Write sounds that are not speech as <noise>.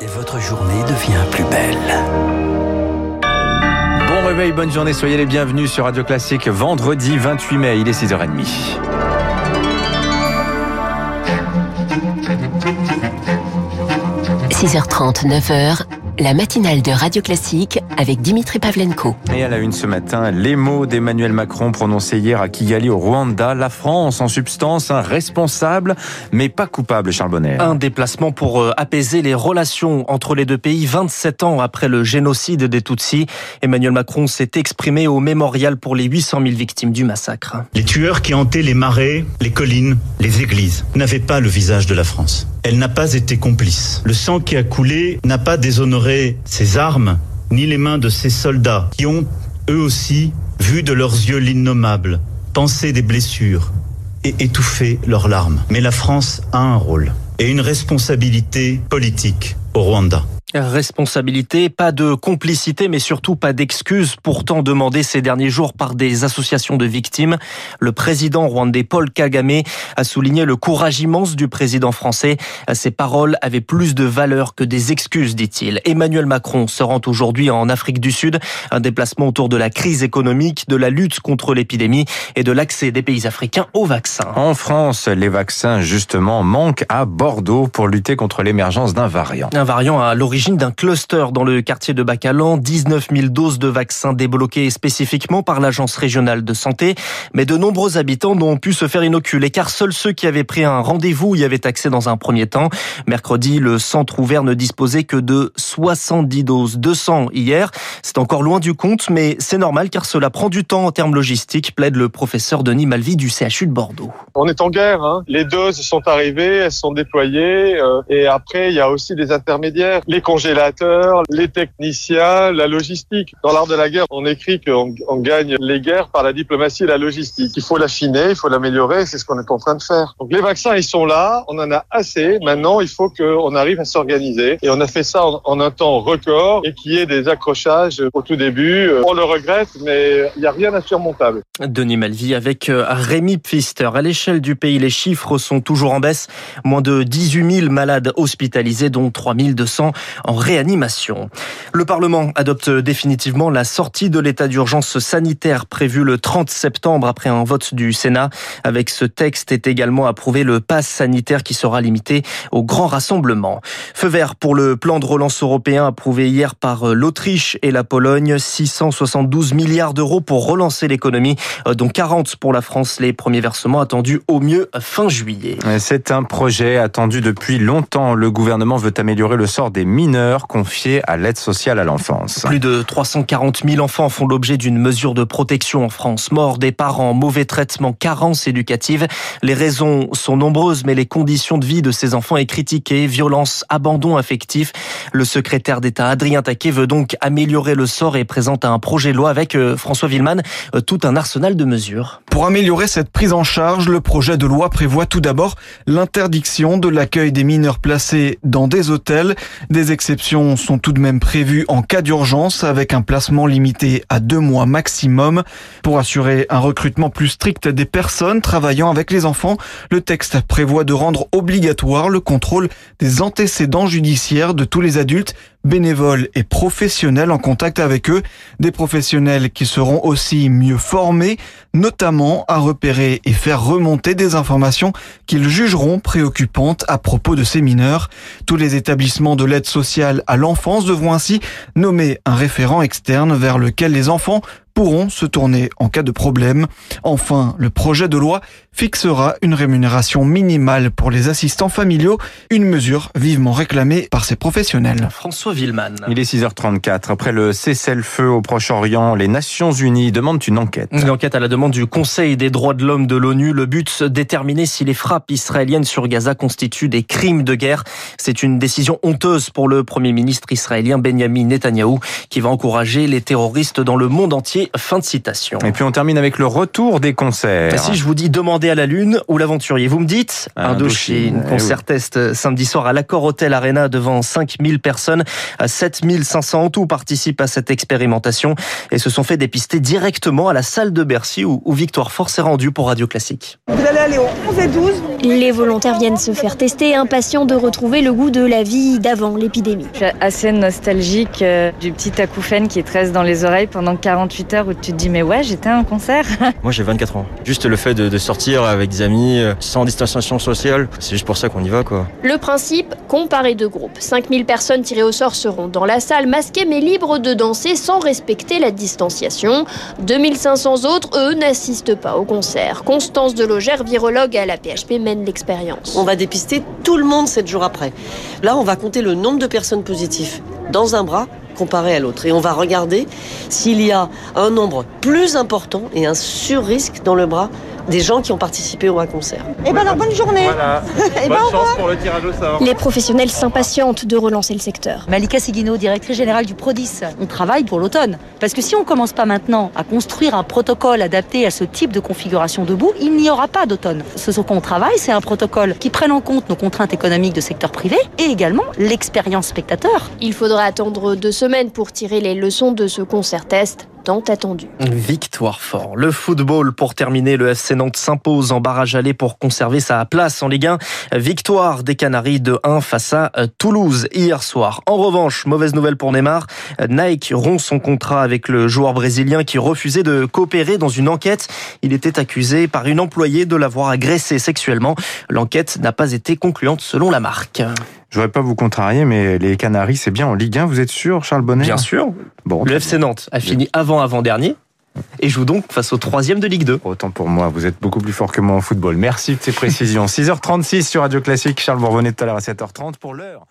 Et votre journée devient plus belle. Bon réveil, bonne journée, soyez les bienvenus sur Radio Classique vendredi 28 mai, il est 6h30. – 6h30, 9h, la matinale de Radio Classique avec Dimitri Pavlenko. Et à la une ce matin, les mots d'Emmanuel Macron prononcés hier à Kigali au Rwanda. La France, en substance, un responsable, mais pas coupable, Charles Bonner. Un déplacement pour euh, apaiser les relations entre les deux pays 27 ans après le génocide des Tutsis. Emmanuel Macron s'est exprimé au mémorial pour les 800 000 victimes du massacre. Les tueurs qui hantaient les marais, les collines, les églises n'avaient pas le visage de la France. Elle n'a pas été complice. Le sang qui a coulé n'a pas déshonoré ses armes, ni les mains de ces soldats qui ont, eux aussi, vu de leurs yeux l'innommable, pensé des blessures et étouffé leurs larmes. Mais la France a un rôle et une responsabilité politique au Rwanda. Responsabilité, pas de complicité, mais surtout pas d'excuses, pourtant demandées ces derniers jours par des associations de victimes. Le président rwandais Paul Kagame a souligné le courage immense du président français. Ses paroles avaient plus de valeur que des excuses, dit-il. Emmanuel Macron se rend aujourd'hui en Afrique du Sud, un déplacement autour de la crise économique, de la lutte contre l'épidémie et de l'accès des pays africains aux vaccins. En France, les vaccins, justement, manquent à Bordeaux pour lutter contre l'émergence d'un variant. Un variant à l'origine d'un cluster dans le quartier de Bacalan. 19 000 doses de vaccins débloquées spécifiquement par l'Agence régionale de santé. Mais de nombreux habitants n'ont pu se faire inoculer car seuls ceux qui avaient pris un rendez-vous y avaient accès dans un premier temps. Mercredi, le centre ouvert ne disposait que de 70 doses, 200 hier. C'est encore loin du compte, mais c'est normal car cela prend du temps en termes logistiques, plaide le professeur Denis Malvi du CHU de Bordeaux. On est en guerre. Hein. Les doses sont arrivées, elles sont déployées. Euh, et après, il y a aussi des intermédiaires. Congélateurs, les techniciens, la logistique. Dans l'art de la guerre, on écrit qu'on on gagne les guerres par la diplomatie et la logistique. Il faut l'affiner, il faut l'améliorer, c'est ce qu'on est en train de faire. Donc les vaccins, ils sont là, on en a assez. Maintenant, il faut qu'on arrive à s'organiser. Et on a fait ça en, en un temps record et qu'il y ait des accrochages au tout début. On le regrette, mais il n'y a rien d'insurmontable. Denis Malvi avec euh, Rémi Pfister. À l'échelle du pays, les chiffres sont toujours en baisse. Moins de 18 000 malades hospitalisés, dont 3 200 en réanimation. Le Parlement adopte définitivement la sortie de l'état d'urgence sanitaire prévu le 30 septembre après un vote du Sénat. Avec ce texte est également approuvé le pass sanitaire qui sera limité aux grands rassemblements. Feu vert pour le plan de relance européen approuvé hier par l'Autriche et la Pologne. 672 milliards d'euros pour relancer l'économie, dont 40 pour la France. Les premiers versements attendus au mieux fin juillet. C'est un projet attendu depuis longtemps. Le gouvernement veut améliorer le sort des confiés à l'aide sociale à l'enfance. Plus de 340 000 enfants font l'objet d'une mesure de protection en France. Mort des parents, mauvais traitement, carence éducative. Les raisons sont nombreuses, mais les conditions de vie de ces enfants est critiquée. Violence, abandon affectif. Le secrétaire d'État Adrien Taquet veut donc améliorer le sort et présente un projet de loi avec euh, François Villeman euh, tout un arsenal de mesures. Pour améliorer cette prise en charge, le projet de loi prévoit tout d'abord l'interdiction de l'accueil des mineurs placés dans des hôtels. Des exceptions sont tout de même prévues en cas d'urgence avec un placement limité à deux mois maximum. Pour assurer un recrutement plus strict des personnes travaillant avec les enfants, le texte prévoit de rendre obligatoire le contrôle des antécédents judiciaires de tous les adultes bénévoles et professionnels en contact avec eux, des professionnels qui seront aussi mieux formés, notamment à repérer et faire remonter des informations qu'ils jugeront préoccupantes à propos de ces mineurs. Tous les établissements de l'aide sociale à l'enfance devront ainsi nommer un référent externe vers lequel les enfants pourront se tourner en cas de problème. Enfin, le projet de loi fixera une rémunération minimale pour les assistants familiaux, une mesure vivement réclamée par ces professionnels. François Villeman. Il est 6h34. Après le cessez-le-feu au Proche-Orient, les Nations Unies demandent une enquête. Une enquête à la demande du Conseil des droits de l'homme de l'ONU. Le but, déterminer si les frappes israéliennes sur Gaza constituent des crimes de guerre. C'est une décision honteuse pour le Premier ministre israélien Benjamin Netanyahou qui va encourager les terroristes dans le monde entier Fin de citation. Et puis on termine avec le retour des concerts. Si je vous dis demander à la Lune ou l'aventurier, vous me dites Indochine. Eh concert test samedi soir à l'Accor Hotel Arena devant 5000 personnes. 7500 en tout participent à cette expérimentation et se sont fait dépister directement à la salle de Bercy où, où Victoire Force s'est rendu pour Radio Classique. Vous allez aller au 11 et 12 Les volontaires viennent se faire tester, impatients de retrouver le goût de la vie d'avant l'épidémie. Je suis assez nostalgique euh, du petit acouphène qui te reste dans les oreilles pendant 48 heures où tu te dis mais ouais j'étais à un concert. <laughs> Moi j'ai 24 ans. Juste le fait de, de sortir avec des amis euh, sans distanciation sociale, c'est juste pour ça qu'on y va quoi. Le principe, comparer deux groupes. 5000 personnes tirées au sort seront dans la salle masquées mais libres de danser sans respecter la distanciation. 2500 autres, eux, n'assistent pas au concert. Constance Delogère, virologue à la PHP, mène l'expérience. On va dépister tout le monde 7 jours après. Là, on va compter le nombre de personnes positives dans un bras comparé à l'autre. Et on va regarder s'il y a un nombre plus important et un sur-risque dans le bras des gens qui ont participé au concert. Et ben alors bonne journée. Voilà. <laughs> Et Bonne ben, chance pour le tirage au sort. Les professionnels s'impatientent de relancer le secteur. Malika Seguino, directrice générale du Prodis. On travaille pour l'automne. Parce que si on commence pas maintenant à construire un protocole adapté à ce type de configuration debout, il n'y aura pas d'automne. Ce sur quoi on travaille, c'est un protocole qui prenne en compte nos contraintes économiques de secteur privé et également l'expérience spectateur. Il faudra attendre deux semaines pour tirer les leçons de ce concert test tant attendu. Victoire fort. Le football pour terminer, le FC Nantes s'impose en barrage aller pour conserver sa place en Ligue 1. Victoire des Canaries de 1 face à euh, Toulouse hier soir. En revanche, mauvaise nouvelle pour Neymar, Nike rompt son contrat avec le joueur brésilien qui refusait de coopérer dans une enquête. Il était accusé par une employée de l'avoir agressé sexuellement. L'enquête n'a pas été concluante selon la marque. Je voudrais pas vous contrarier, mais les Canaries, c'est bien en Ligue 1. Vous êtes sûr, Charles Bonnet Bien sûr. Bon, Le FC Nantes a fini avant-avant-dernier et joue donc face au troisième de Ligue 2. Autant pour moi, vous êtes beaucoup plus fort que moi en football. Merci de ces précisions. <laughs> 6h36 sur Radio Classique. Charles, vous revenez tout à l'heure à 7h30 pour l'heure.